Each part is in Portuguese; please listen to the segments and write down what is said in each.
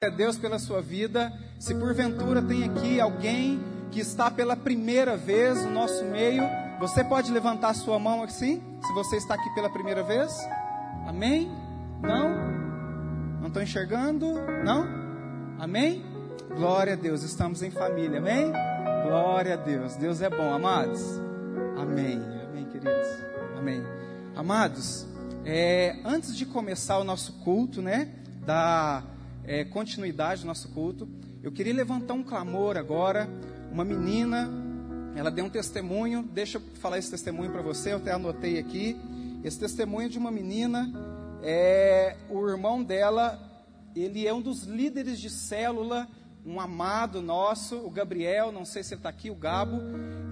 a Deus pela sua vida. Se porventura tem aqui alguém que está pela primeira vez no nosso meio, você pode levantar sua mão assim? Se você está aqui pela primeira vez? Amém? Não? Não estou enxergando? Não? Amém? Glória a Deus, estamos em família, amém? Glória a Deus, Deus é bom, amados. Amém, amém, queridos, amém. Amados, é, antes de começar o nosso culto, né, da é, continuidade do nosso culto, eu queria levantar um clamor agora. Uma menina, ela deu um testemunho, deixa eu falar esse testemunho para você, eu até anotei aqui. Esse testemunho de uma menina, é, o irmão dela, ele é um dos líderes de célula, um amado nosso, o Gabriel, não sei se ele está aqui, o Gabo,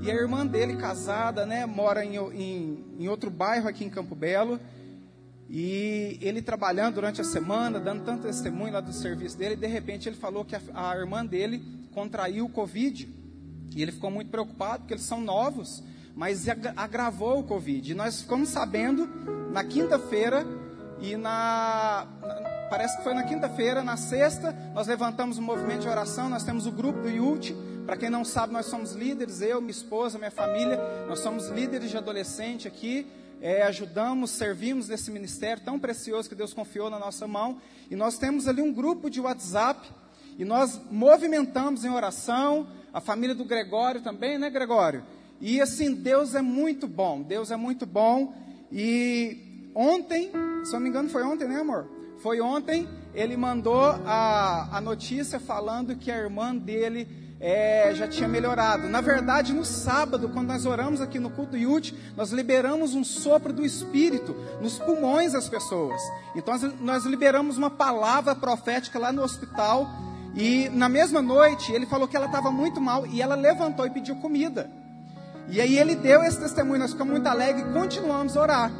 e a irmã dele, casada, né, mora em, em, em outro bairro aqui em Campo Belo. E ele trabalhando durante a semana, dando tanto testemunho lá do serviço dele, de repente ele falou que a, a irmã dele contraiu o Covid. E ele ficou muito preocupado, porque eles são novos, mas agravou o Covid. E nós ficamos sabendo na quinta-feira e na, na, Parece que foi na quinta-feira, na sexta, nós levantamos um movimento de oração, nós temos o grupo do IUT. Para quem não sabe, nós somos líderes, eu, minha esposa, minha família, nós somos líderes de adolescente aqui é, ajudamos, servimos nesse ministério tão precioso que Deus confiou na nossa mão. E nós temos ali um grupo de WhatsApp e nós movimentamos em oração, a família do Gregório também, né, Gregório? E assim, Deus é muito bom, Deus é muito bom. E ontem, se eu não me engano, foi ontem, né, amor? Foi ontem, ele mandou a, a notícia falando que a irmã dele é, já tinha melhorado. Na verdade, no sábado, quando nós oramos aqui no culto Yute, nós liberamos um sopro do Espírito nos pulmões das pessoas. Então, nós liberamos uma palavra profética lá no hospital. E na mesma noite, ele falou que ela estava muito mal e ela levantou e pediu comida. E aí ele deu esse testemunho, nós ficamos muito alegres e continuamos a orar.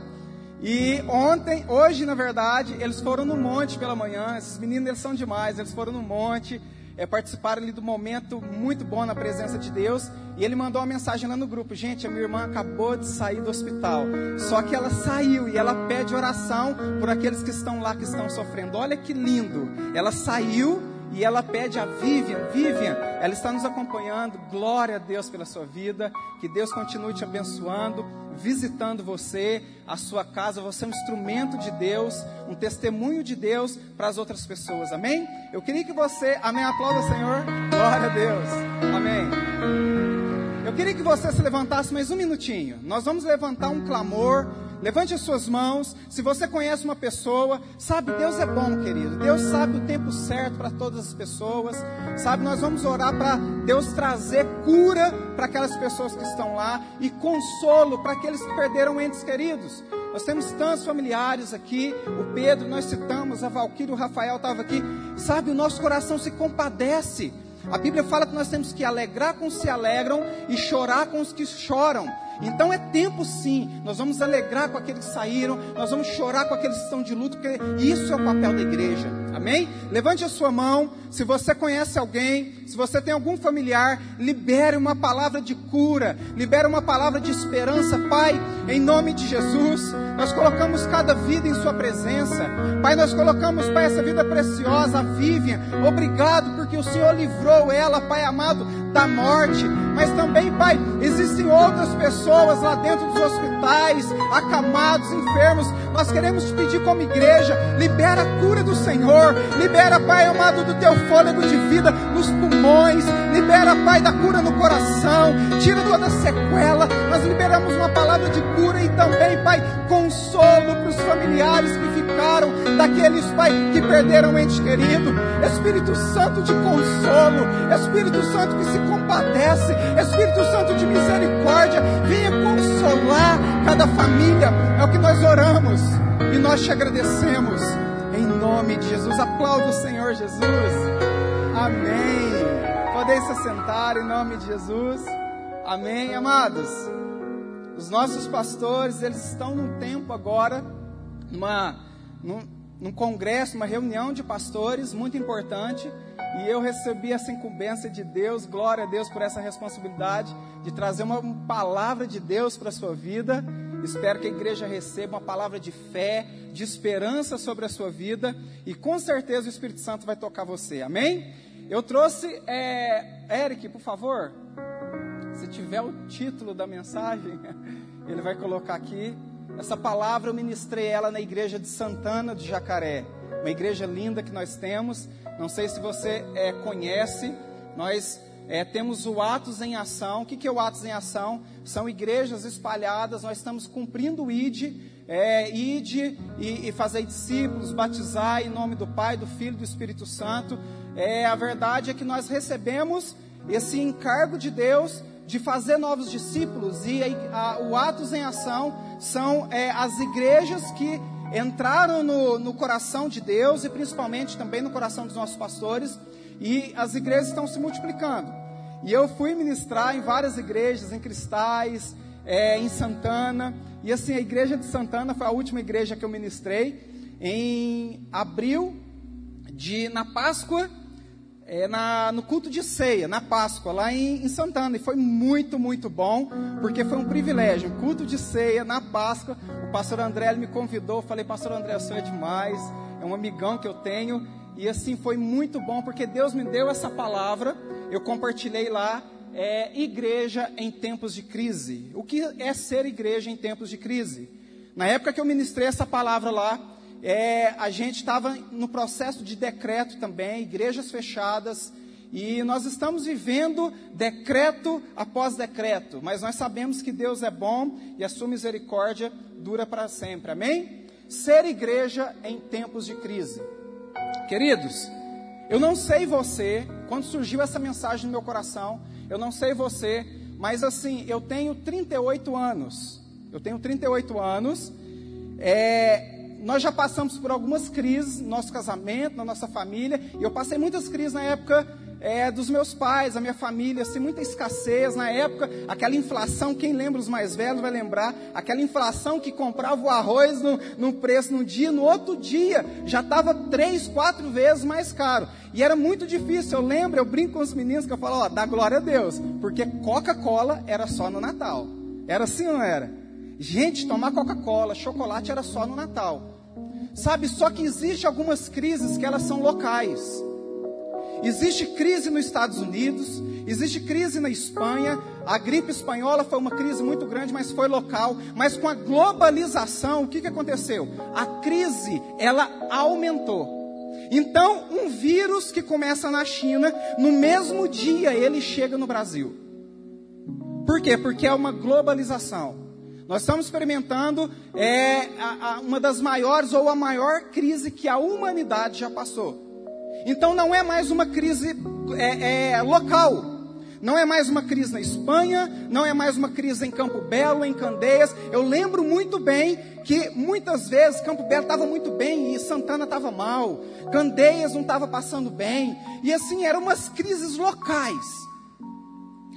E ontem, hoje na verdade, eles foram no monte pela manhã. Esses meninos eles são demais, eles foram no monte é, participaram ali do momento muito bom na presença de Deus. E ele mandou uma mensagem lá no grupo: Gente, a minha irmã acabou de sair do hospital. Só que ela saiu e ela pede oração por aqueles que estão lá, que estão sofrendo. Olha que lindo. Ela saiu e ela pede a Vivian, Vivian, ela está nos acompanhando. Glória a Deus pela sua vida. Que Deus continue te abençoando, visitando você, a sua casa. Você é um instrumento de Deus, um testemunho de Deus para as outras pessoas. Amém? Eu queria que você, amém, aplauda o Senhor. Glória a Deus. Amém. Queria que você se levantasse mais um minutinho. Nós vamos levantar um clamor Levante as suas mãos. Se você conhece uma pessoa, sabe, Deus é bom, querido. Deus sabe o tempo certo para todas as pessoas. Sabe, nós vamos orar para Deus trazer cura para aquelas pessoas que estão lá e consolo para aqueles que perderam entes queridos. Nós temos tantos familiares aqui. O Pedro, nós citamos, a Valquíria, o Rafael estava aqui. Sabe, o nosso coração se compadece. A Bíblia fala que nós temos que alegrar com os que se alegram e chorar com os que choram. Então é tempo sim, nós vamos alegrar com aqueles que saíram, nós vamos chorar com aqueles que estão de luto, porque isso é o papel da igreja. Amém? Levante a sua mão, se você conhece alguém, se você tem algum familiar, libere uma palavra de cura, libere uma palavra de esperança, Pai, em nome de Jesus. Nós colocamos cada vida em Sua presença, Pai. Nós colocamos, Pai, essa vida preciosa, a Vivian. Obrigado porque o Senhor livrou ela, Pai amado, da morte. Mas também, Pai, existem outras pessoas lá dentro dos hospitais, acamados, enfermos. Nós queremos te pedir como igreja, libera a cura do Senhor, libera, Pai amado, do teu fôlego de vida nos pulmões, libera, Pai, da cura no coração, tira toda sequela. Nós liberamos uma palavra de cura e também, Pai, consolo para os familiares que ficaram, daqueles, Pai, que perderam um ente querido. Espírito Santo de consolo, Espírito Santo que se compadece, Espírito Santo de misericórdia, venha consolar cada família. É o que nós oramos e nós te agradecemos. Em nome de Jesus, aplauda o Senhor Jesus. Amém. Podem se sentar em nome de Jesus. Amém, amados. Os nossos pastores, eles estão num tempo agora, numa, num, num congresso, uma reunião de pastores muito importante. E eu recebi essa incumbência de Deus, glória a Deus por essa responsabilidade de trazer uma palavra de Deus para a sua vida. Espero que a igreja receba uma palavra de fé, de esperança sobre a sua vida e com certeza o Espírito Santo vai tocar você. Amém? Eu trouxe, é, Eric, por favor, se tiver o título da mensagem, ele vai colocar aqui. Essa palavra eu ministrei ela na igreja de Santana de Jacaré, uma igreja linda que nós temos. Não sei se você é, conhece, nós é, temos o Atos em Ação. O que, que é o Atos em Ação? São igrejas espalhadas, nós estamos cumprindo o ID, é, ide e, e fazer discípulos, batizar em nome do Pai, do Filho e do Espírito Santo. É, a verdade é que nós recebemos esse encargo de Deus de fazer novos discípulos e a, a, o Atos em Ação são é, as igrejas que entraram no, no coração de Deus e principalmente também no coração dos nossos pastores e as igrejas estão se multiplicando. E eu fui ministrar em várias igrejas, em Cristais, é, em Santana. E assim, a igreja de Santana foi a última igreja que eu ministrei em abril de na Páscoa, é, na, no culto de ceia, na Páscoa, lá em, em, Santana. E foi muito, muito bom, porque foi um privilégio. O culto de ceia na Páscoa. O pastor André me convidou. Falei, pastor André, o senhor é demais. É um amigão que eu tenho. E assim foi muito bom, porque Deus me deu essa palavra, eu compartilhei lá, é, igreja em tempos de crise. O que é ser igreja em tempos de crise? Na época que eu ministrei essa palavra lá, é, a gente estava no processo de decreto também, igrejas fechadas, e nós estamos vivendo decreto após decreto, mas nós sabemos que Deus é bom e a sua misericórdia dura para sempre, amém? Ser igreja em tempos de crise. Queridos, eu não sei você, quando surgiu essa mensagem no meu coração, eu não sei você, mas assim, eu tenho 38 anos. Eu tenho 38 anos. É, nós já passamos por algumas crises no nosso casamento, na nossa família, e eu passei muitas crises na época é, dos meus pais, a minha família, assim, muita escassez na época, aquela inflação, quem lembra os mais velhos vai lembrar, aquela inflação que comprava o arroz no, no preço num dia, no outro dia já estava três, quatro vezes mais caro. E era muito difícil, eu lembro, eu brinco com os meninos que eu falo, ó, dá glória a Deus, porque Coca-Cola era só no Natal. Era assim ou não era? Gente, tomar Coca-Cola, chocolate era só no Natal. Sabe, só que existe algumas crises que elas são locais. Existe crise nos Estados Unidos, existe crise na Espanha. A gripe espanhola foi uma crise muito grande, mas foi local. Mas com a globalização, o que, que aconteceu? A crise, ela aumentou. Então, um vírus que começa na China, no mesmo dia ele chega no Brasil. Por quê? Porque é uma globalização. Nós estamos experimentando é, a, a, uma das maiores ou a maior crise que a humanidade já passou. Então não é mais uma crise é, é, local. Não é mais uma crise na Espanha, não é mais uma crise em Campo Belo, em Candeias. Eu lembro muito bem que muitas vezes Campo Belo estava muito bem e Santana estava mal. Candeias não estava passando bem. E assim, eram umas crises locais.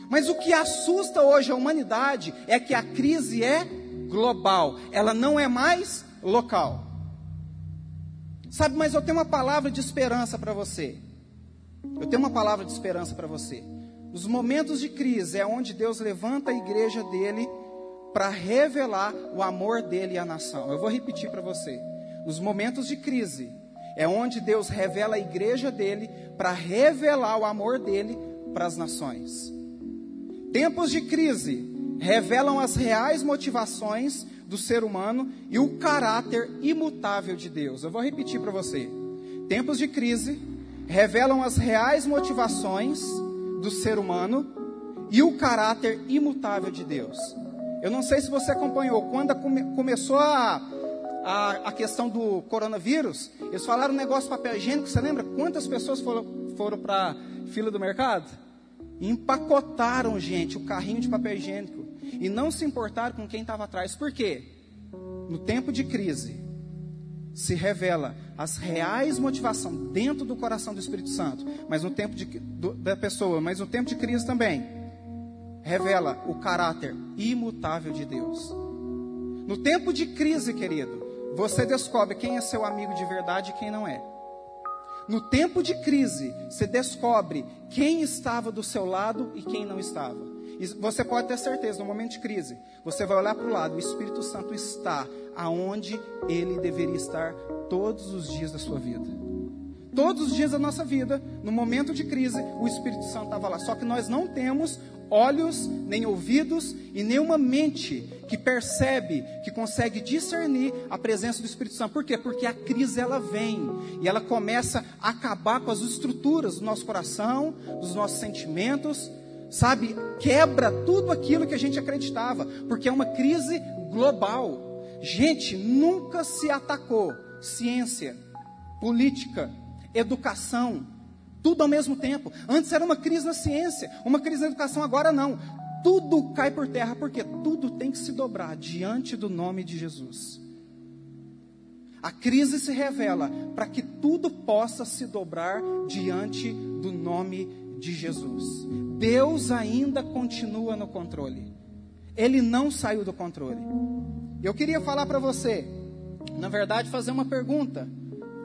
Mas o que assusta hoje a humanidade é que a crise é global, ela não é mais local. Sabe, mas eu tenho uma palavra de esperança para você. Eu tenho uma palavra de esperança para você. Nos momentos de crise é onde Deus levanta a igreja dele para revelar o amor dele à nação. Eu vou repetir para você. Nos momentos de crise é onde Deus revela a igreja dele para revelar o amor dele para as nações. Tempos de crise revelam as reais motivações do ser humano e o caráter imutável de Deus. Eu vou repetir para você. Tempos de crise revelam as reais motivações do ser humano e o caráter imutável de Deus. Eu não sei se você acompanhou, quando come, começou a, a, a, questão do coronavírus, eles falaram um negócio de papel higiênico, você lembra quantas pessoas foram, foram para fila do mercado? Empacotaram, gente, o carrinho de papel higiênico e não se importaram com quem estava atrás. Por quê? No tempo de crise, se revela as reais motivações dentro do coração do Espírito Santo, mas no tempo de, do, da pessoa, mas no tempo de crise também, revela o caráter imutável de Deus. No tempo de crise, querido, você descobre quem é seu amigo de verdade e quem não é. No tempo de crise, você descobre quem estava do seu lado e quem não estava. E você pode ter certeza, no momento de crise, você vai olhar para o lado, o Espírito Santo está aonde ele deveria estar todos os dias da sua vida. Todos os dias da nossa vida, no momento de crise, o Espírito Santo estava lá. Só que nós não temos olhos, nem ouvidos e nenhuma mente que percebe, que consegue discernir a presença do Espírito Santo. Por quê? Porque a crise ela vem e ela começa a acabar com as estruturas do nosso coração, dos nossos sentimentos, sabe? Quebra tudo aquilo que a gente acreditava, porque é uma crise global. Gente, nunca se atacou ciência, política, educação, tudo ao mesmo tempo. Antes era uma crise na ciência, uma crise na educação, agora não. Tudo cai por terra, porque tudo tem que se dobrar diante do nome de Jesus. A crise se revela para que tudo possa se dobrar diante do nome de Jesus. Deus ainda continua no controle. Ele não saiu do controle. Eu queria falar para você, na verdade, fazer uma pergunta.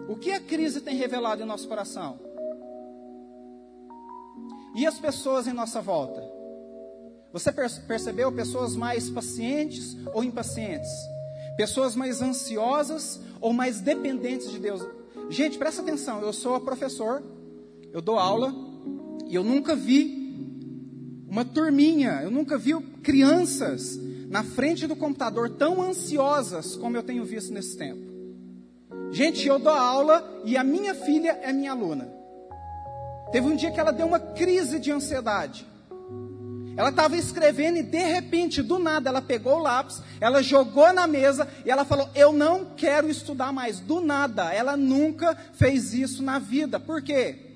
O que a crise tem revelado em nosso coração? E as pessoas em nossa volta? Você percebeu pessoas mais pacientes ou impacientes? Pessoas mais ansiosas ou mais dependentes de Deus? Gente, presta atenção, eu sou professor, eu dou aula e eu nunca vi uma turminha, eu nunca vi crianças na frente do computador tão ansiosas como eu tenho visto nesse tempo. Gente, eu dou aula e a minha filha é minha aluna. Teve um dia que ela deu uma crise de ansiedade. Ela estava escrevendo e de repente, do nada, ela pegou o lápis, ela jogou na mesa e ela falou: Eu não quero estudar mais. Do nada, ela nunca fez isso na vida. Por quê?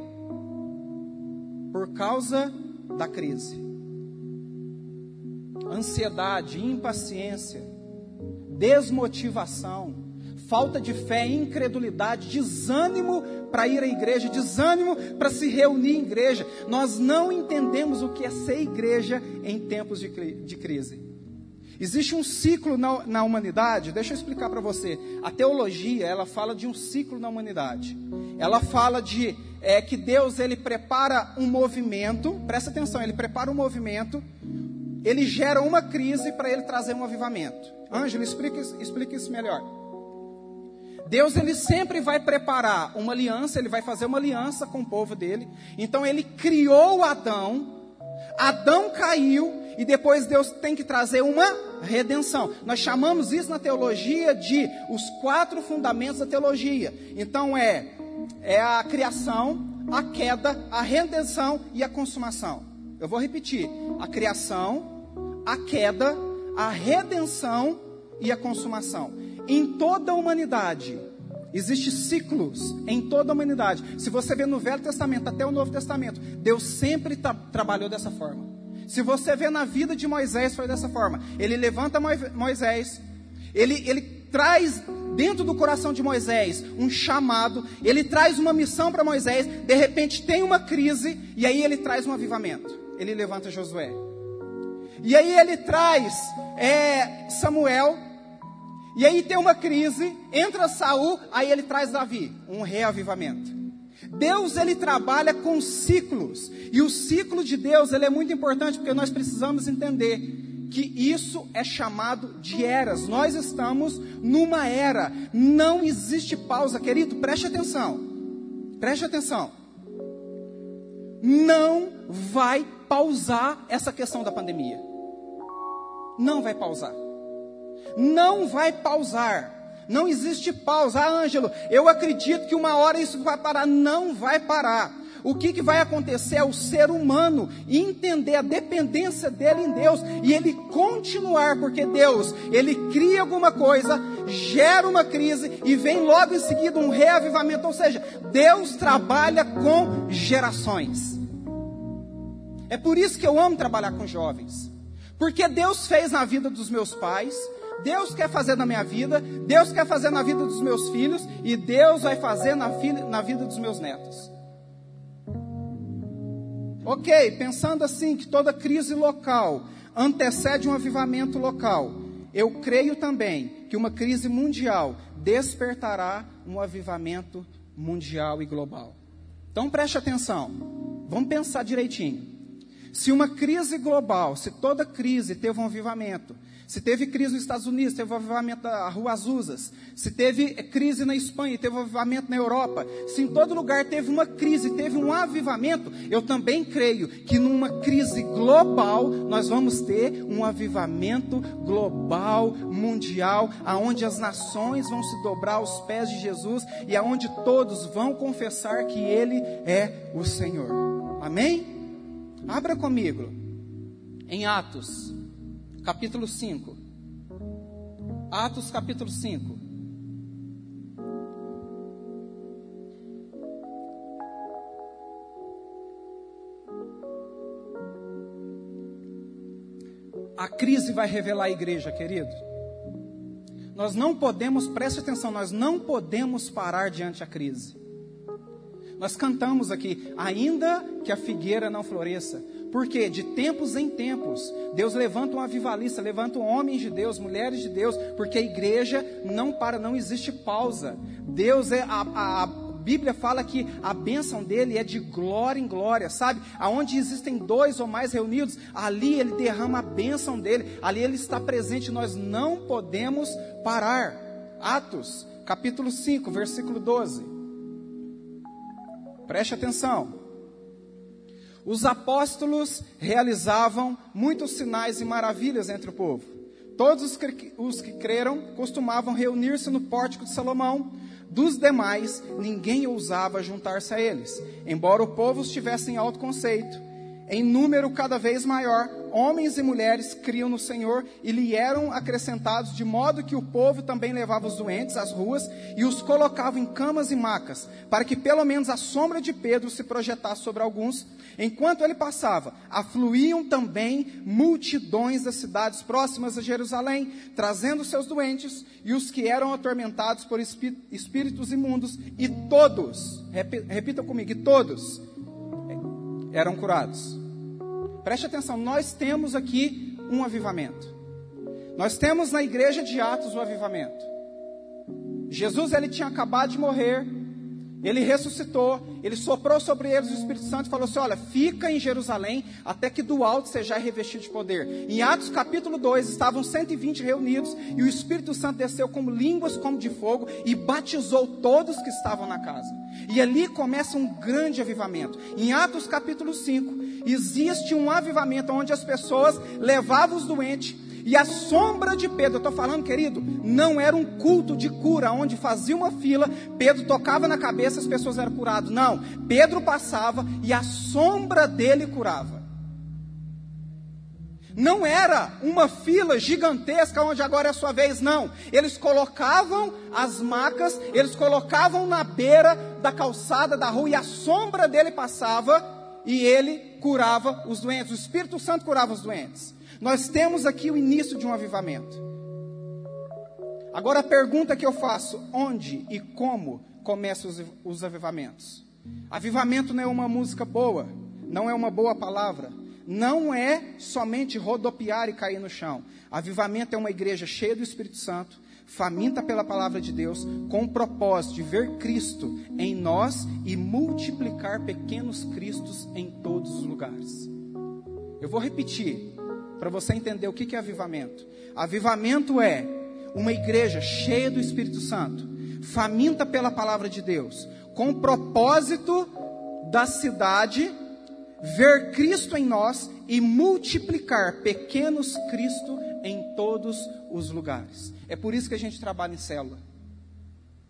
Por causa da crise. Ansiedade, impaciência, desmotivação falta de fé, incredulidade, desânimo para ir à igreja, desânimo para se reunir em igreja. Nós não entendemos o que é ser igreja em tempos de, de crise. Existe um ciclo na, na humanidade, deixa eu explicar para você. A teologia, ela fala de um ciclo na humanidade. Ela fala de é, que Deus, ele prepara um movimento, presta atenção, ele prepara um movimento, ele gera uma crise para ele trazer um avivamento. Ângelo, explica, explica isso melhor. Deus ele sempre vai preparar uma aliança, ele vai fazer uma aliança com o povo dele. Então ele criou Adão, Adão caiu e depois Deus tem que trazer uma redenção. Nós chamamos isso na teologia de os quatro fundamentos da teologia. Então é é a criação, a queda, a redenção e a consumação. Eu vou repetir: a criação, a queda, a redenção e a consumação em toda a humanidade. Existem ciclos em toda a humanidade. Se você vê no Velho Testamento até o Novo Testamento, Deus sempre tra trabalhou dessa forma. Se você vê na vida de Moisés, foi dessa forma. Ele levanta Moisés, ele, ele traz dentro do coração de Moisés um chamado, ele traz uma missão para Moisés, de repente tem uma crise, e aí ele traz um avivamento. Ele levanta Josué. E aí ele traz é, Samuel, e aí tem uma crise, entra Saul, aí ele traz Davi, um reavivamento. Deus ele trabalha com ciclos, e o ciclo de Deus ele é muito importante porque nós precisamos entender que isso é chamado de eras. Nós estamos numa era, não existe pausa, querido, preste atenção. Preste atenção. Não vai pausar essa questão da pandemia. Não vai pausar não vai pausar. Não existe pausa. Ah, Ângelo, eu acredito que uma hora isso vai parar. Não vai parar. O que, que vai acontecer é o ser humano entender a dependência dele em Deus e ele continuar, porque Deus, ele cria alguma coisa, gera uma crise e vem logo em seguida um reavivamento. Ou seja, Deus trabalha com gerações. É por isso que eu amo trabalhar com jovens. Porque Deus fez na vida dos meus pais, Deus quer fazer na minha vida, Deus quer fazer na vida dos meus filhos e Deus vai fazer na, na vida dos meus netos. Ok, pensando assim que toda crise local antecede um avivamento local, eu creio também que uma crise mundial despertará um avivamento mundial e global. Então preste atenção, vamos pensar direitinho. Se uma crise global, se toda crise teve um avivamento, se teve crise nos Estados Unidos, teve avivamento da Rua Azuzas. Se teve crise na Espanha, teve avivamento na Europa. Se em todo lugar teve uma crise, teve um avivamento, eu também creio que numa crise global nós vamos ter um avivamento global, mundial, aonde as nações vão se dobrar aos pés de Jesus e aonde todos vão confessar que Ele é o Senhor. Amém? Abra comigo em Atos capítulo 5. Atos, capítulo 5. A crise vai revelar a igreja, querido. Nós não podemos, preste atenção, nós não podemos parar diante da crise. Nós cantamos aqui, ainda que a figueira não floresça, porque de tempos em tempos, Deus levanta um avivalista, levanta homens de Deus, mulheres de Deus, porque a igreja não para, não existe pausa. Deus é a, a, a Bíblia fala que a bênção dele é de glória em glória, sabe? Aonde existem dois ou mais reunidos, ali ele derrama a bênção dele, ali ele está presente, nós não podemos parar. Atos, capítulo 5, versículo 12. Preste atenção. Os apóstolos realizavam muitos sinais e maravilhas entre o povo. Todos os que, os que creram costumavam reunir-se no pórtico de Salomão. Dos demais, ninguém ousava juntar-se a eles, embora o povo estivesse em alto conceito em número cada vez maior, homens e mulheres criam no Senhor e lhe eram acrescentados, de modo que o povo também levava os doentes às ruas e os colocava em camas e macas, para que pelo menos a sombra de Pedro se projetasse sobre alguns. Enquanto ele passava, afluíam também multidões das cidades próximas a Jerusalém, trazendo seus doentes e os que eram atormentados por espíritos imundos, e todos, repita comigo, e todos eram curados. Preste atenção, nós temos aqui um avivamento. Nós temos na igreja de Atos o avivamento. Jesus ele tinha acabado de morrer, ele ressuscitou, ele soprou sobre eles o Espírito Santo e falou assim: Olha, fica em Jerusalém até que do alto seja revestido de poder. Em Atos capítulo 2 estavam 120 reunidos e o Espírito Santo desceu como línguas como de fogo e batizou todos que estavam na casa. E ali começa um grande avivamento. Em Atos capítulo 5, existe um avivamento onde as pessoas levavam os doentes e a sombra de Pedro, eu estou falando, querido, não era um culto de cura, onde fazia uma fila, Pedro tocava na cabeça, as pessoas eram curadas. Não, Pedro passava e a sombra dele curava. Não era uma fila gigantesca onde agora é a sua vez, não. Eles colocavam as macas, eles colocavam na beira da calçada da rua e a sombra dele passava e ele curava os doentes. O Espírito Santo curava os doentes. Nós temos aqui o início de um avivamento. Agora a pergunta que eu faço: onde e como começam os, os avivamentos? Avivamento não é uma música boa, não é uma boa palavra, não é somente rodopiar e cair no chão. Avivamento é uma igreja cheia do Espírito Santo, faminta pela palavra de Deus, com o propósito de ver Cristo em nós e multiplicar pequenos Cristos em todos os lugares. Eu vou repetir para você entender o que é avivamento. Avivamento é uma igreja cheia do Espírito Santo, faminta pela palavra de Deus, com o propósito da cidade ver Cristo em nós e multiplicar pequenos Cristo em todos os lugares. É por isso que a gente trabalha em célula.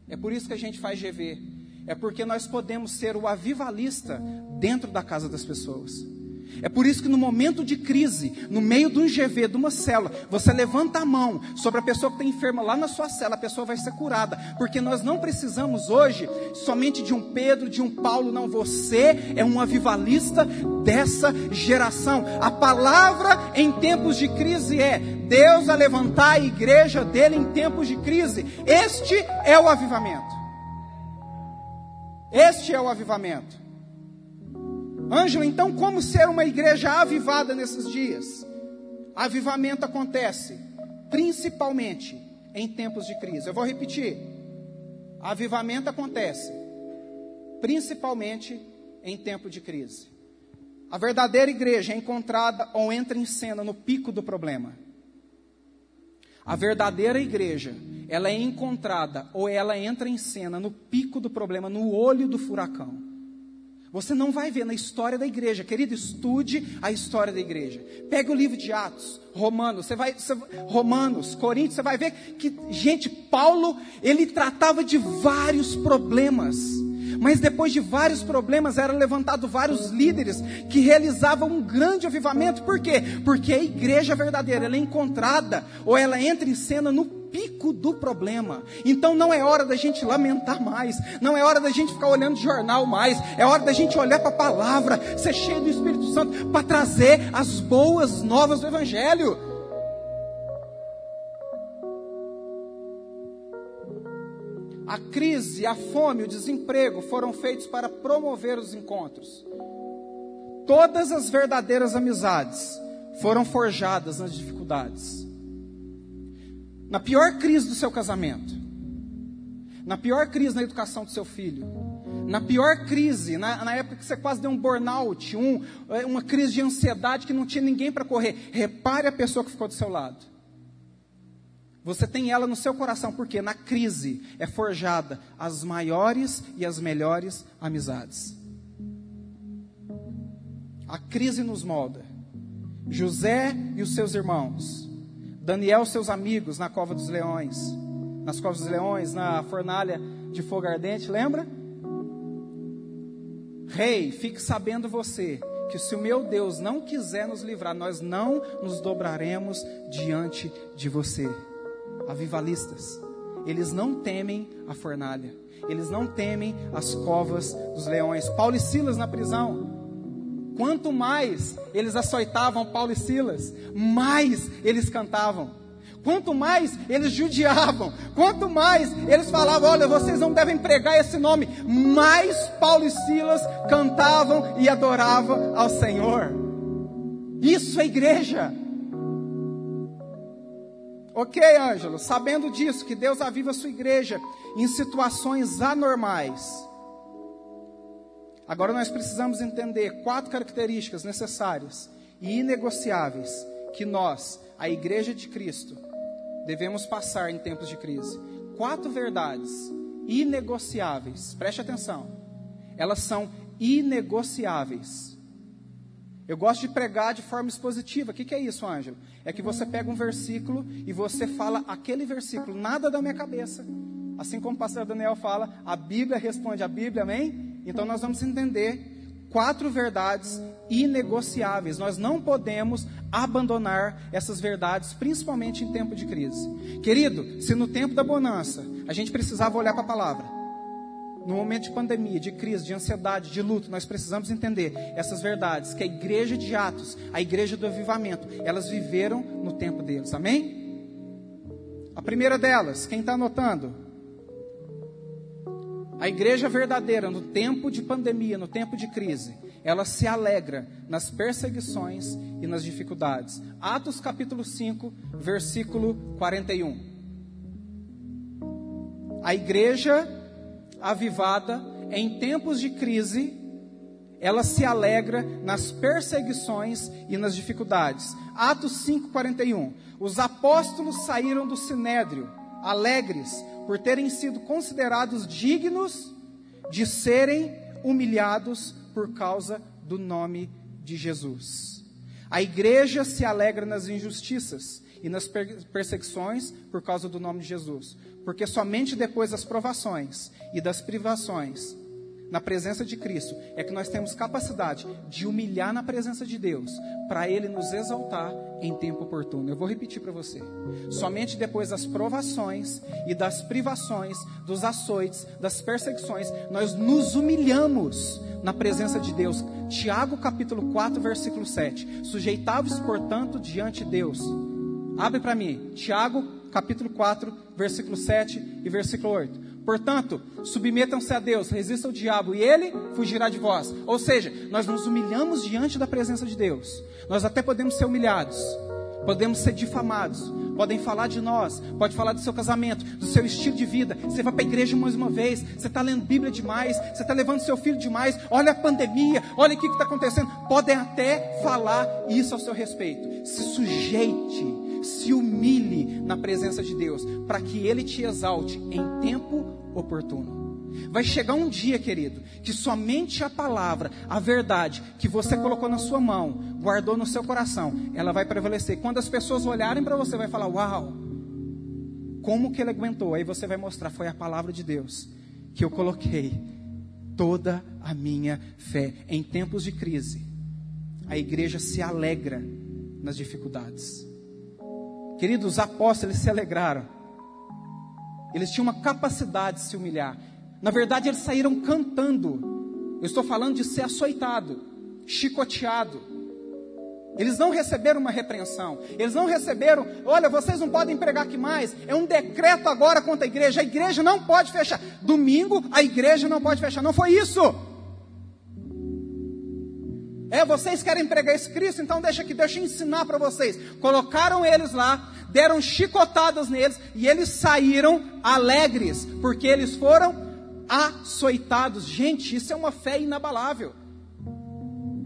É por isso que a gente faz GV. É porque nós podemos ser o avivalista dentro da casa das pessoas. É por isso que no momento de crise, no meio de um GV, de uma célula, você levanta a mão sobre a pessoa que está enferma lá na sua cela, a pessoa vai ser curada. Porque nós não precisamos hoje somente de um Pedro, de um Paulo, não. Você é um avivalista dessa geração. A palavra em tempos de crise é Deus a levantar a igreja dele em tempos de crise. Este é o avivamento. Este é o avivamento. Ângelo, então como ser uma igreja avivada nesses dias? Avivamento acontece principalmente em tempos de crise. Eu vou repetir. Avivamento acontece principalmente em tempo de crise. A verdadeira igreja é encontrada ou entra em cena no pico do problema. A verdadeira igreja, ela é encontrada ou ela entra em cena no pico do problema, no olho do furacão. Você não vai ver na história da igreja, querido, estude a história da igreja. Pegue o livro de Atos, Romanos, você vai, você, Romanos, Coríntios, você vai ver que, gente, Paulo, ele tratava de vários problemas. Mas depois de vários problemas, eram levantados vários líderes que realizavam um grande avivamento. Por quê? Porque a igreja verdadeira, ela é encontrada, ou ela entra em cena no pico do problema. Então não é hora da gente lamentar mais, não é hora da gente ficar olhando jornal mais, é hora da gente olhar para a palavra, ser cheio do Espírito Santo para trazer as boas novas do Evangelho. A crise, a fome, o desemprego foram feitos para promover os encontros. Todas as verdadeiras amizades foram forjadas nas dificuldades na pior crise do seu casamento, na pior crise na educação do seu filho, na pior crise, na, na época que você quase deu um burnout, um, é, uma crise de ansiedade que não tinha ninguém para correr, repare a pessoa que ficou do seu lado. Você tem ela no seu coração, porque na crise é forjada as maiores e as melhores amizades. A crise nos molda. José e os seus irmãos Daniel, seus amigos na cova dos leões, nas covas dos leões, na fornalha de fogo ardente, lembra? Rei, fique sabendo você que se o meu Deus não quiser nos livrar, nós não nos dobraremos diante de você. Avivalistas, eles não temem a fornalha, eles não temem as covas dos leões. Paulo e Silas na prisão, Quanto mais eles açoitavam Paulo e Silas, mais eles cantavam. Quanto mais eles judiavam, quanto mais eles falavam, olha, vocês não devem pregar esse nome, mais Paulo e Silas cantavam e adoravam ao Senhor. Isso é igreja. Ok, Ângelo, sabendo disso, que Deus aviva a sua igreja em situações anormais Agora nós precisamos entender quatro características necessárias e inegociáveis que nós, a Igreja de Cristo, devemos passar em tempos de crise. Quatro verdades inegociáveis. Preste atenção. Elas são inegociáveis. Eu gosto de pregar de forma expositiva. O que, que é isso, Ângelo? É que você pega um versículo e você fala aquele versículo, nada da minha cabeça. Assim como o pastor Daniel fala, a Bíblia responde a Bíblia, amém? Então nós vamos entender quatro verdades inegociáveis. Nós não podemos abandonar essas verdades, principalmente em tempo de crise. Querido, se no tempo da bonança a gente precisava olhar para a palavra, no momento de pandemia, de crise, de ansiedade, de luto, nós precisamos entender essas verdades que a igreja de Atos, a igreja do avivamento, elas viveram no tempo deles. Amém? A primeira delas, quem está anotando? A igreja verdadeira, no tempo de pandemia, no tempo de crise, ela se alegra nas perseguições e nas dificuldades. Atos capítulo 5, versículo 41. A igreja avivada, em tempos de crise, ela se alegra nas perseguições e nas dificuldades. Atos 41. Os apóstolos saíram do sinédrio, alegres, por terem sido considerados dignos de serem humilhados por causa do nome de Jesus. A igreja se alegra nas injustiças e nas perseguições por causa do nome de Jesus, porque somente depois das provações e das privações na presença de Cristo, é que nós temos capacidade de humilhar na presença de Deus, para Ele nos exaltar em tempo oportuno. Eu vou repetir para você. Somente depois das provações e das privações, dos açoites, das perseguições, nós nos humilhamos na presença de Deus. Tiago capítulo 4, versículo 7. Sujeitáveis, portanto, diante de Deus. Abre para mim. Tiago capítulo 4, versículo 7 e versículo 8. Portanto, submetam-se a Deus, resistam ao diabo e ele fugirá de vós. Ou seja, nós nos humilhamos diante da presença de Deus. Nós até podemos ser humilhados, podemos ser difamados, podem falar de nós, pode falar do seu casamento, do seu estilo de vida. Você vai para a igreja mais uma vez, você está lendo Bíblia demais, você está levando seu filho demais. Olha a pandemia, olha o que está acontecendo. Podem até falar isso ao seu respeito. Se sujeite, se humilhe na presença de Deus, para que Ele te exalte em tempo oportuno. Vai chegar um dia, querido, que somente a palavra, a verdade que você colocou na sua mão, guardou no seu coração, ela vai prevalecer. Quando as pessoas olharem para você, vai falar: Uau, como que ele aguentou? Aí você vai mostrar: Foi a palavra de Deus que eu coloquei toda a minha fé. Em tempos de crise, a igreja se alegra nas dificuldades. Queridos, os apóstolos se alegraram. Eles tinham uma capacidade de se humilhar. Na verdade, eles saíram cantando. Eu estou falando de ser açoitado, chicoteado. Eles não receberam uma repreensão. Eles não receberam, olha, vocês não podem pregar aqui mais. É um decreto agora contra a igreja. A igreja não pode fechar. Domingo, a igreja não pode fechar. Não foi isso. É, vocês querem pregar esse Cristo, então deixa aqui, deixa eu ensinar para vocês. Colocaram eles lá, deram chicotadas neles e eles saíram alegres, porque eles foram açoitados. Gente, isso é uma fé inabalável.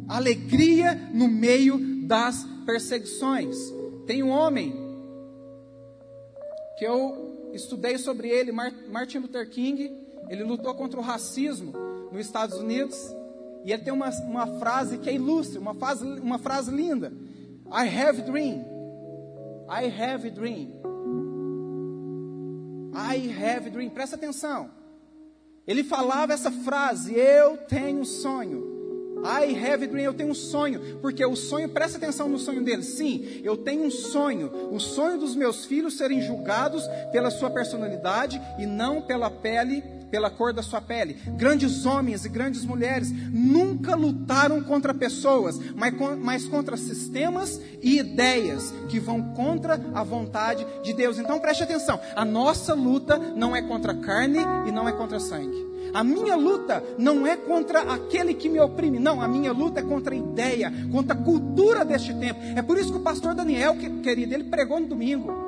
Alegria no meio das perseguições. Tem um homem que eu estudei sobre ele, Martin Luther King. Ele lutou contra o racismo nos Estados Unidos. E ele tem uma, uma frase que é ilustre, uma frase, uma frase linda. I have dream. I have a dream. I have a dream. Presta atenção. Ele falava essa frase: Eu tenho um sonho. I have a dream, eu tenho um sonho, porque o sonho, presta atenção no sonho dele. Sim, eu tenho um sonho. O sonho dos meus filhos serem julgados pela sua personalidade e não pela pele pela cor da sua pele. Grandes homens e grandes mulheres nunca lutaram contra pessoas, mas, contra sistemas e ideias que vão contra a vontade de Deus. Então preste atenção: a nossa luta não é contra carne e não é contra sangue. A minha luta não é contra aquele que me oprime, não, a minha luta é contra a ideia, contra a cultura deste tempo. É por isso que o pastor Daniel, querido, ele pregou no domingo.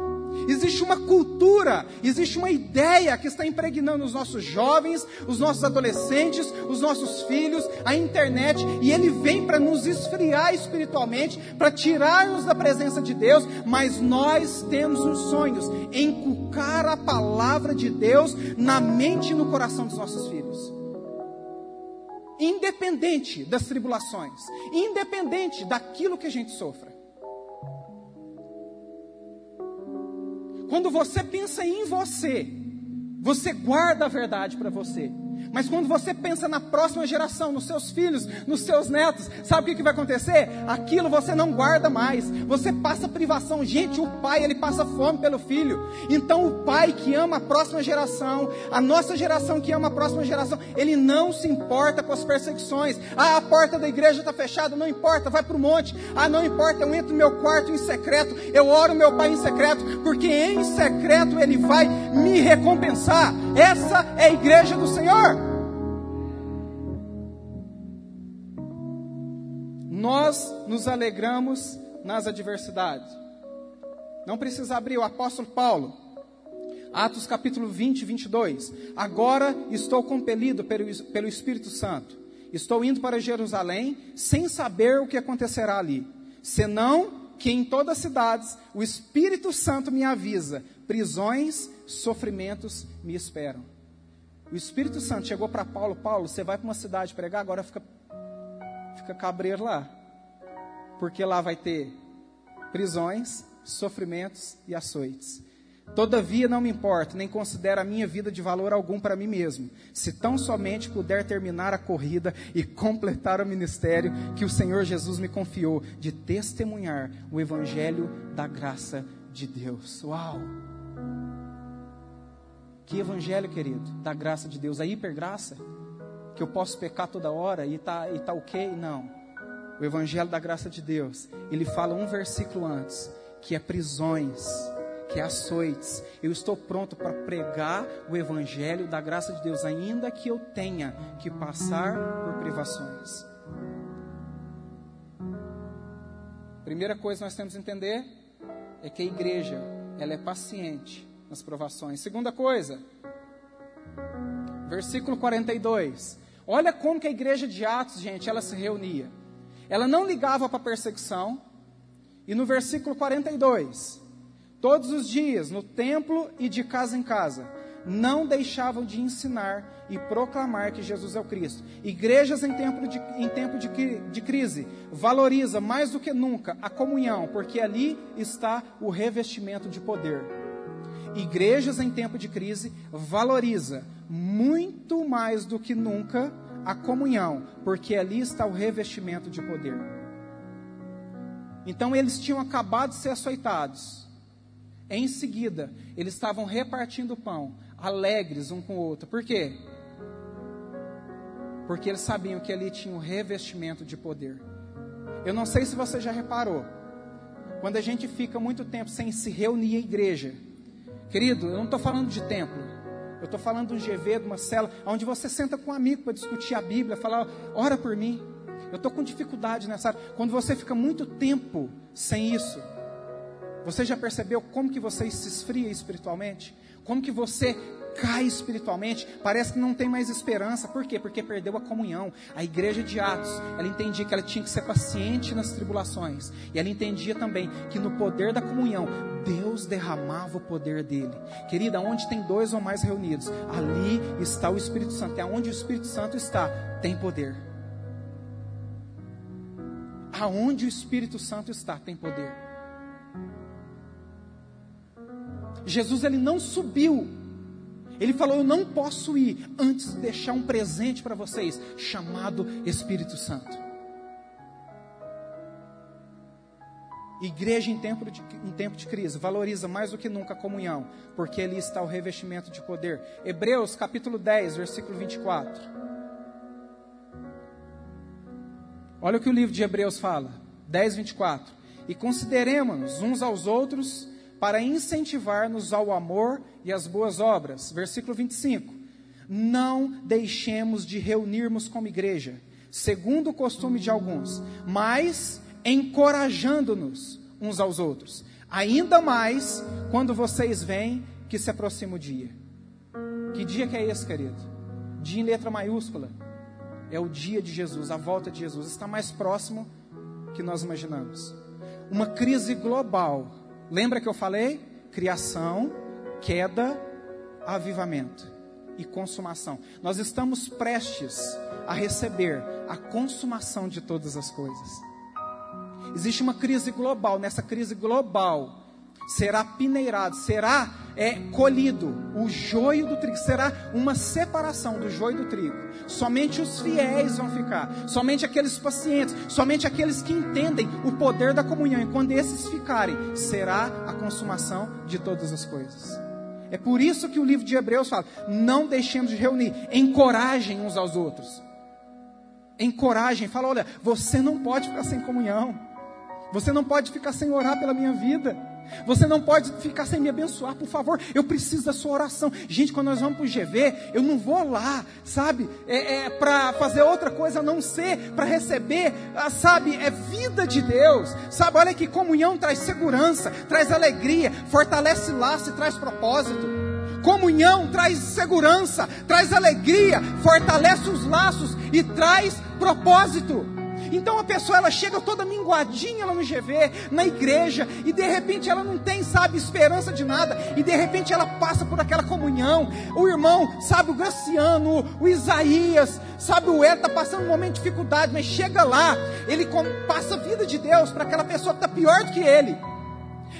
Existe uma cultura, existe uma ideia que está impregnando os nossos jovens, os nossos adolescentes, os nossos filhos, a internet, e ele vem para nos esfriar espiritualmente, para tirar-nos da presença de Deus, mas nós temos os sonhos, encucar a palavra de Deus na mente e no coração dos nossos filhos. Independente das tribulações, independente daquilo que a gente sofra. Quando você pensa em você, você guarda a verdade para você. Mas quando você pensa na próxima geração, nos seus filhos, nos seus netos, sabe o que, vai acontecer? Aquilo você não guarda mais. Você passa privação. Gente, o pai, ele passa fome pelo filho. Então, o pai que ama a próxima geração, a nossa geração que ama a próxima geração, ele não se importa com as perseguições. Ah, a porta da igreja está fechada, não importa, vai para o monte. Ah, não importa, eu entro no meu quarto em secreto, eu oro meu pai em secreto, porque em secreto ele vai me recompensar. Essa é a igreja do Senhor. Nós nos alegramos nas adversidades. Não precisa abrir o apóstolo Paulo. Atos capítulo 20, 22. Agora estou compelido pelo, pelo Espírito Santo. Estou indo para Jerusalém sem saber o que acontecerá ali. Senão que em todas as cidades o Espírito Santo me avisa: prisões, sofrimentos me esperam. O Espírito Santo chegou para Paulo: Paulo, você vai para uma cidade pregar, agora fica, fica cabreiro lá. Porque lá vai ter prisões, sofrimentos e açoites. Todavia não me importo, nem considero a minha vida de valor algum para mim mesmo, se tão somente puder terminar a corrida e completar o ministério que o Senhor Jesus me confiou de testemunhar o evangelho da graça de Deus. Uau! Que evangelho, querido, da graça de Deus, a hipergraça, que eu posso pecar toda hora e tá, e tá ok? Não. O evangelho da graça de Deus, ele fala um versículo antes, que é prisões, que é açoites. Eu estou pronto para pregar o evangelho da graça de Deus, ainda que eu tenha que passar por privações. Primeira coisa que nós temos que entender é que a igreja, ela é paciente nas provações. Segunda coisa, versículo 42. Olha como que a igreja de Atos, gente, ela se reunia. Ela não ligava para a perseguição. E no versículo 42, todos os dias, no templo e de casa em casa, não deixavam de ensinar e proclamar que Jesus é o Cristo. Igrejas em tempo, de, em tempo de, de crise valoriza mais do que nunca a comunhão, porque ali está o revestimento de poder. Igrejas em tempo de crise valoriza muito mais do que nunca a comunhão, porque ali está o revestimento de poder. Então eles tinham acabado de ser açoitados. Em seguida, eles estavam repartindo o pão, alegres um com o outro. Por quê? Porque eles sabiam que ali tinha um revestimento de poder. Eu não sei se você já reparou. Quando a gente fica muito tempo sem se reunir em igreja, querido, eu não estou falando de templo. Eu estou falando de um GV, de uma cela, onde você senta com um amigo para discutir a Bíblia, falar, ora por mim. Eu estou com dificuldade nessa área. Quando você fica muito tempo sem isso, você já percebeu como que você se esfria espiritualmente? Como que você cai espiritualmente, parece que não tem mais esperança. Por quê? Porque perdeu a comunhão. A igreja de Atos, ela entendia que ela tinha que ser paciente nas tribulações. E ela entendia também que no poder da comunhão, Deus derramava o poder dele. Querida, onde tem dois ou mais reunidos, ali está o Espírito Santo. É onde o Espírito Santo está, tem poder. Aonde o Espírito Santo está, tem poder. Jesus ele não subiu. Ele falou: Eu não posso ir antes de deixar um presente para vocês, chamado Espírito Santo. Igreja em tempo, de, em tempo de crise valoriza mais do que nunca a comunhão, porque ali está o revestimento de poder. Hebreus capítulo 10, versículo 24. Olha o que o livro de Hebreus fala, 10, 24. E consideremos uns aos outros para incentivar-nos ao amor e às boas obras. Versículo 25. Não deixemos de reunirmos como igreja, segundo o costume de alguns, mas encorajando-nos uns aos outros. Ainda mais quando vocês veem que se aproxima o dia. Que dia que é esse, querido? Dia em letra maiúscula. É o dia de Jesus, a volta de Jesus. Está mais próximo que nós imaginamos. Uma crise global Lembra que eu falei? Criação, queda, avivamento e consumação. Nós estamos prestes a receber a consumação de todas as coisas. Existe uma crise global, nessa crise global será pineirado, será é, colhido o joio do trigo, será uma separação do joio do trigo. Somente os fiéis vão ficar, somente aqueles pacientes, somente aqueles que entendem o poder da comunhão. E quando esses ficarem, será a consumação de todas as coisas. É por isso que o livro de Hebreus fala: não deixemos de reunir, encorajem uns aos outros. Encorajem, fala: olha, você não pode ficar sem comunhão, você não pode ficar sem orar pela minha vida. Você não pode ficar sem me abençoar, por favor. Eu preciso da sua oração. Gente, quando nós vamos para o GV, eu não vou lá, sabe, é, é para fazer outra coisa a não ser para receber, ah, sabe, é vida de Deus. Sabe, olha que comunhão traz segurança, traz alegria, fortalece laço e traz propósito. Comunhão traz segurança, traz alegria, fortalece os laços e traz propósito. Então a pessoa ela chega toda minguadinha lá no GV, na igreja, e de repente ela não tem, sabe, esperança de nada, e de repente ela passa por aquela comunhão. O irmão, sabe, o Graciano, o Isaías, sabe, o Ed está passando um momento de dificuldade, mas chega lá, ele passa a vida de Deus para aquela pessoa que está pior do que ele.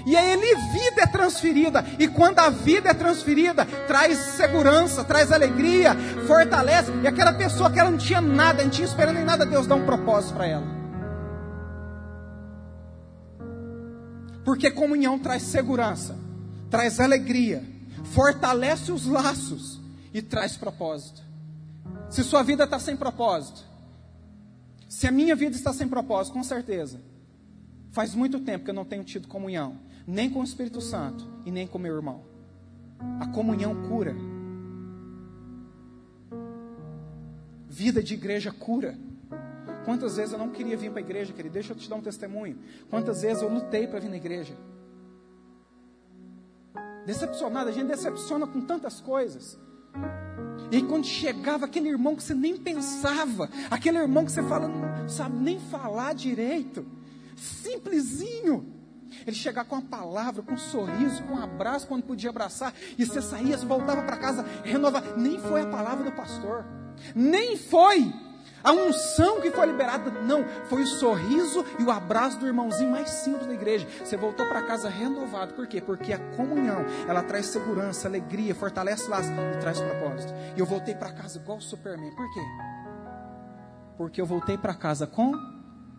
E aí ele vida é transferida. E quando a vida é transferida, traz segurança, traz alegria, fortalece. E aquela pessoa que ela não tinha nada, não tinha esperando em nada, Deus dá um propósito para ela. Porque comunhão traz segurança, traz alegria, fortalece os laços e traz propósito. Se sua vida está sem propósito, se a minha vida está sem propósito, com certeza, faz muito tempo que eu não tenho tido comunhão nem com o Espírito Santo e nem com meu irmão. A comunhão cura. Vida de igreja cura. Quantas vezes eu não queria vir para a igreja, querido? Deixa eu te dar um testemunho. Quantas vezes eu lutei para vir na igreja. Decepcionado, a gente decepciona com tantas coisas. E quando chegava aquele irmão que você nem pensava, aquele irmão que você fala, não sabe nem falar direito, simplesinho. Ele chegava com a palavra, com um sorriso, com um abraço quando podia abraçar, e você saía, você voltava para casa, renovava. Nem foi a palavra do pastor, nem foi a unção que foi liberada, não, foi o sorriso e o abraço do irmãozinho mais simples da igreja. Você voltou para casa renovado, por quê? Porque a comunhão, ela traz segurança, alegria, fortalece laços e traz propósito. E eu voltei para casa igual o Superman, por quê? Porque eu voltei para casa com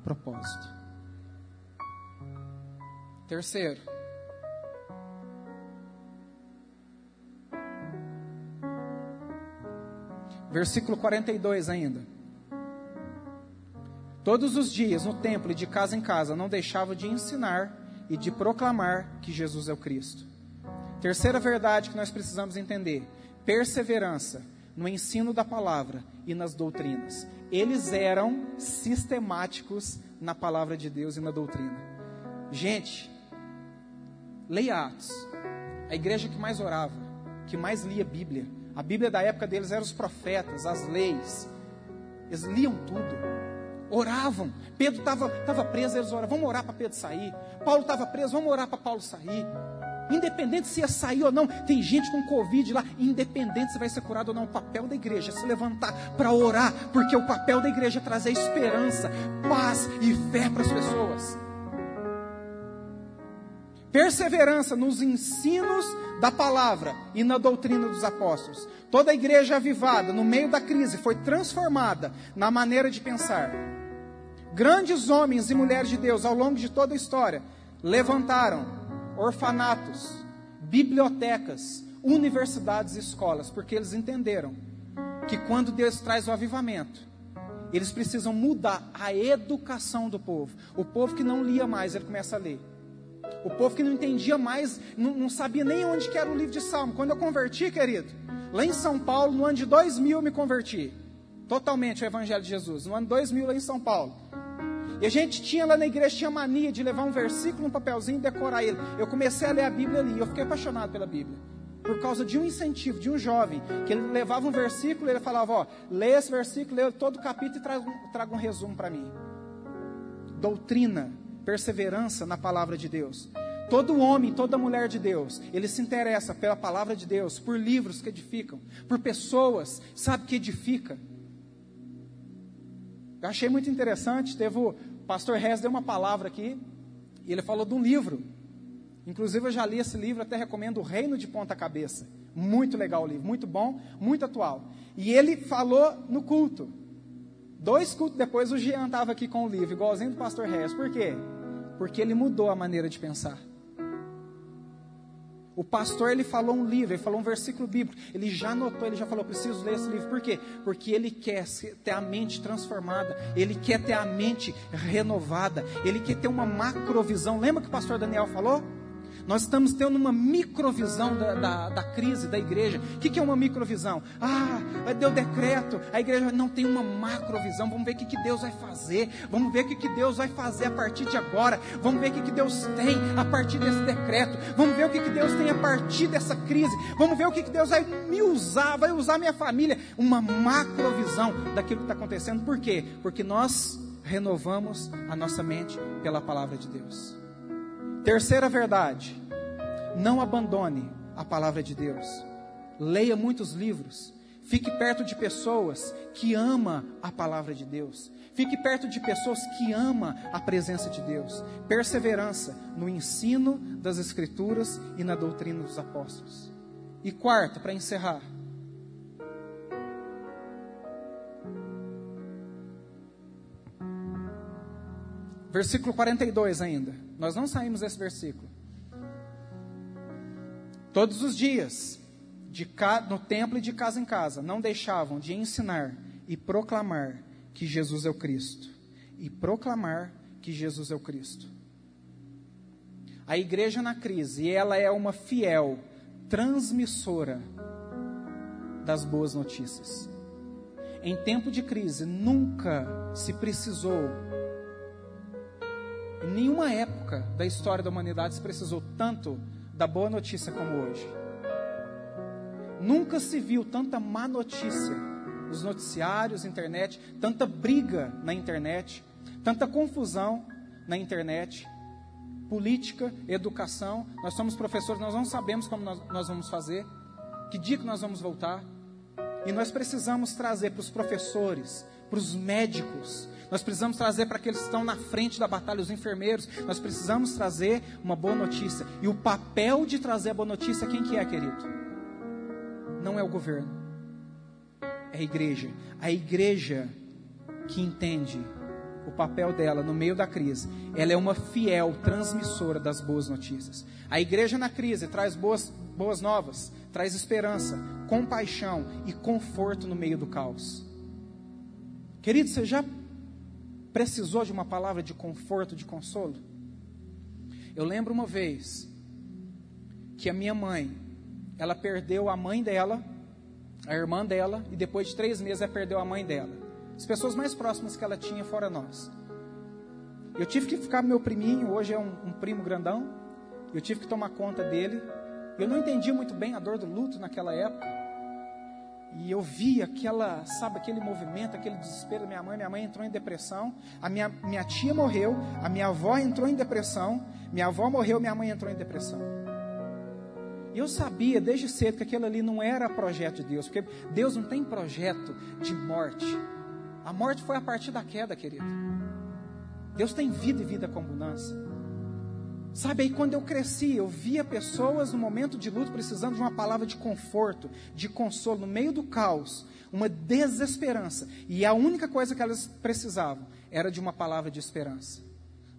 propósito. Terceiro, versículo 42 ainda. Todos os dias, no templo e de casa em casa, não deixava de ensinar e de proclamar que Jesus é o Cristo. Terceira verdade que nós precisamos entender: perseverança no ensino da palavra e nas doutrinas. Eles eram sistemáticos na palavra de Deus e na doutrina. Gente, leia Atos. A igreja que mais orava, que mais lia Bíblia. A Bíblia da época deles eram os profetas, as leis. Eles liam tudo oravam. Pedro estava preso, eles oravam, vamos orar para Pedro sair. Paulo estava preso, vamos orar para Paulo sair. Independente se ia sair ou não, tem gente com Covid lá, independente se vai ser curado ou não, o papel da igreja é se levantar para orar, porque o papel da igreja é trazer esperança, paz e fé para as pessoas. Perseverança nos ensinos da palavra e na doutrina dos apóstolos. Toda a igreja avivada, no meio da crise, foi transformada na maneira de pensar. Grandes homens e mulheres de Deus ao longo de toda a história levantaram orfanatos, bibliotecas, universidades e escolas, porque eles entenderam que quando Deus traz o avivamento, eles precisam mudar a educação do povo. O povo que não lia mais, ele começa a ler. O povo que não entendia mais, não, não sabia nem onde que era o livro de Salmo. Quando eu converti, querido, lá em São Paulo, no ano de 2000 eu me converti. Totalmente o Evangelho de Jesus. No ano 2000 lá em São Paulo. E a gente tinha lá na igreja, tinha mania de levar um versículo, um papelzinho e decorar ele. Eu comecei a ler a Bíblia ali, eu fiquei apaixonado pela Bíblia. Por causa de um incentivo, de um jovem, que ele levava um versículo e ele falava, ó, lê esse versículo, lê todo o capítulo e traga, traga um resumo para mim. Doutrina, perseverança na palavra de Deus. Todo homem, toda mulher de Deus, ele se interessa pela palavra de Deus, por livros que edificam, por pessoas, sabe que edifica. Eu achei muito interessante, teve o pastor Rez deu uma palavra aqui, e ele falou de um livro. Inclusive eu já li esse livro, até recomendo O Reino de Ponta Cabeça. Muito legal o livro, muito bom, muito atual. E ele falou no culto. Dois cultos depois o Jean estava aqui com o livro, igualzinho do pastor Rez. Por quê? Porque ele mudou a maneira de pensar. O pastor ele falou um livro, ele falou um versículo bíblico, ele já anotou, ele já falou, preciso ler esse livro. Por quê? Porque ele quer ter a mente transformada, ele quer ter a mente renovada, ele quer ter uma macrovisão. Lembra que o pastor Daniel falou? Nós estamos tendo uma microvisão da, da, da crise da igreja. O que, que é uma microvisão? Ah, deu decreto, a igreja não tem uma macrovisão. Vamos ver o que, que Deus vai fazer. Vamos ver o que, que Deus vai fazer a partir de agora. Vamos ver o que, que Deus tem a partir desse decreto. Vamos ver o que, que Deus tem a partir dessa crise. Vamos ver o que, que Deus vai me usar, vai usar minha família. Uma macrovisão daquilo que está acontecendo. Por quê? Porque nós renovamos a nossa mente pela palavra de Deus. Terceira verdade: não abandone a palavra de Deus. Leia muitos livros. Fique perto de pessoas que ama a palavra de Deus. Fique perto de pessoas que ama a presença de Deus. Perseverança no ensino das escrituras e na doutrina dos apóstolos. E quarto, para encerrar, Versículo 42 ainda. Nós não saímos desse versículo. Todos os dias, de no templo e de casa em casa, não deixavam de ensinar e proclamar que Jesus é o Cristo. E proclamar que Jesus é o Cristo. A igreja na crise, ela é uma fiel transmissora das boas notícias. Em tempo de crise, nunca se precisou em nenhuma época da história da humanidade se precisou tanto da boa notícia como hoje. Nunca se viu tanta má notícia nos noticiários, internet, tanta briga na internet, tanta confusão na internet, política, educação. Nós somos professores, nós não sabemos como nós, nós vamos fazer, que dia que nós vamos voltar. E nós precisamos trazer para os professores, para os médicos, nós precisamos trazer para aqueles que estão na frente da batalha, os enfermeiros, nós precisamos trazer uma boa notícia. E o papel de trazer a boa notícia, quem que é, querido? Não é o governo, é a igreja. A igreja que entende o papel dela no meio da crise, ela é uma fiel transmissora das boas notícias. A igreja na crise traz boas, boas novas, traz esperança, compaixão e conforto no meio do caos. Querido, você já precisou de uma palavra de conforto, de consolo? Eu lembro uma vez que a minha mãe, ela perdeu a mãe dela, a irmã dela, e depois de três meses ela perdeu a mãe dela. As pessoas mais próximas que ela tinha fora nós. Eu tive que ficar meu priminho, hoje é um, um primo grandão. Eu tive que tomar conta dele. Eu não entendi muito bem a dor do luto naquela época. E eu vi aquela, sabe, aquele movimento, aquele desespero da minha mãe. Minha mãe entrou em depressão. A minha, minha tia morreu. A minha avó entrou em depressão. Minha avó morreu, minha mãe entrou em depressão. E eu sabia desde cedo que aquilo ali não era projeto de Deus, porque Deus não tem projeto de morte. A morte foi a partir da queda, querido. Deus tem vida e vida com abundância. Sabe, aí quando eu cresci, eu via pessoas no momento de luto precisando de uma palavra de conforto, de consolo, no meio do caos, uma desesperança. E a única coisa que elas precisavam era de uma palavra de esperança.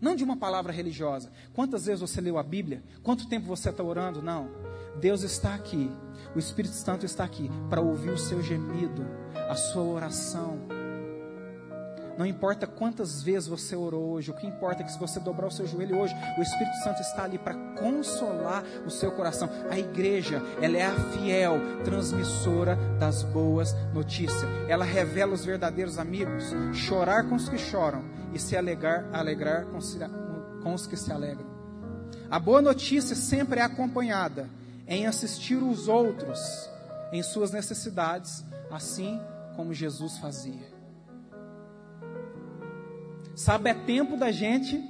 Não de uma palavra religiosa. Quantas vezes você leu a Bíblia? Quanto tempo você está orando? Não. Deus está aqui. O Espírito Santo está aqui para ouvir o seu gemido, a sua oração não importa quantas vezes você orou hoje, o que importa é que se você dobrar o seu joelho hoje, o Espírito Santo está ali para consolar o seu coração. A igreja, ela é a fiel transmissora das boas notícias. Ela revela os verdadeiros amigos, chorar com os que choram e se alegrar, alegrar com, com os que se alegram. A boa notícia sempre é acompanhada em assistir os outros em suas necessidades, assim como Jesus fazia. Sabe, é tempo da gente,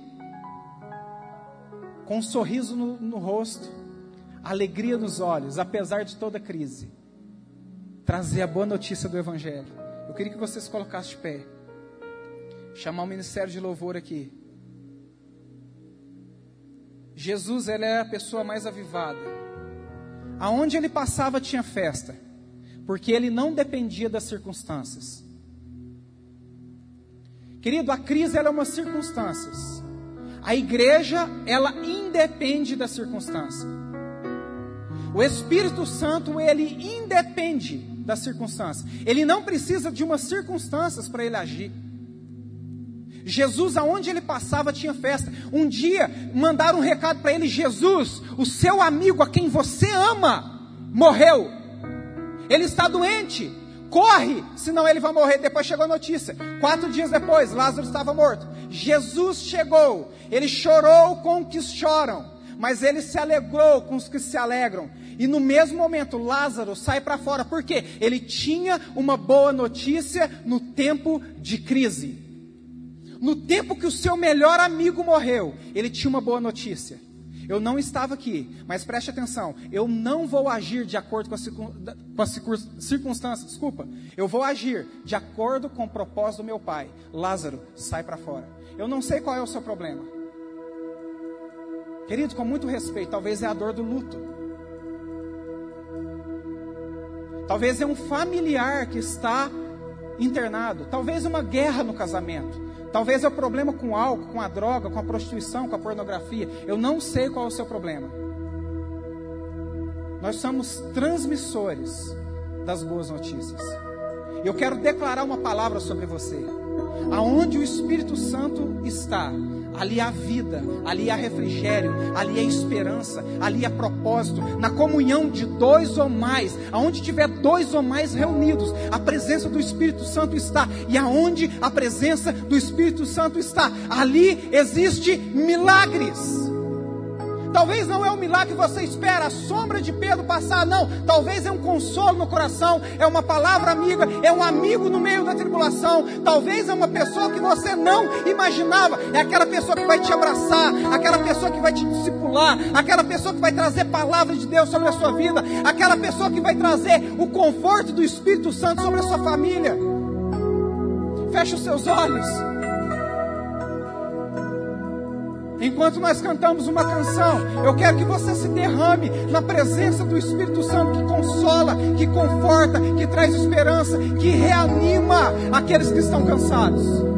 com um sorriso no, no rosto, alegria nos olhos, apesar de toda crise, trazer a boa notícia do Evangelho. Eu queria que vocês colocassem de pé, chamar o ministério de louvor aqui. Jesus, ele é a pessoa mais avivada. Aonde ele passava tinha festa, porque ele não dependia das circunstâncias. Querido, a crise ela é uma circunstância. A igreja, ela independe da circunstância. O Espírito Santo, ele independe da circunstância. Ele não precisa de umas circunstâncias para ele agir. Jesus, aonde ele passava, tinha festa. Um dia mandaram um recado para ele: Jesus, o seu amigo a quem você ama, morreu. Ele está doente corre, senão ele vai morrer. Depois chegou a notícia. Quatro dias depois, Lázaro estava morto. Jesus chegou, ele chorou com os que choram, mas ele se alegrou com os que se alegram. E no mesmo momento, Lázaro sai para fora, porque ele tinha uma boa notícia no tempo de crise. No tempo que o seu melhor amigo morreu, ele tinha uma boa notícia. Eu não estava aqui, mas preste atenção. Eu não vou agir de acordo com as, com as circunstâncias. Desculpa. Eu vou agir de acordo com o propósito do meu pai. Lázaro, sai para fora. Eu não sei qual é o seu problema. Querido, com muito respeito, talvez é a dor do luto. Talvez é um familiar que está internado. Talvez uma guerra no casamento. Talvez é o problema com o álcool, com a droga, com a prostituição, com a pornografia. Eu não sei qual é o seu problema. Nós somos transmissores das boas notícias. Eu quero declarar uma palavra sobre você. Aonde o Espírito Santo está, ali há vida, ali há refrigério, ali há esperança, ali há propósito. Na comunhão de dois ou mais, aonde tiver dois ou mais reunidos, a presença do Espírito Santo está. E aonde a presença do Espírito Santo está, ali existe milagres. Talvez não é o milagre que você espera, a sombra de Pedro passar, não. Talvez é um consolo no coração, é uma palavra amiga, é um amigo no meio da tribulação. Talvez é uma pessoa que você não imaginava, é aquela pessoa que vai te abraçar, aquela pessoa que vai te discipular, aquela pessoa que vai trazer palavra de Deus sobre a sua vida, aquela pessoa que vai trazer o conforto do Espírito Santo sobre a sua família. Feche os seus olhos. Enquanto nós cantamos uma canção, eu quero que você se derrame na presença do Espírito Santo que consola, que conforta, que traz esperança, que reanima aqueles que estão cansados.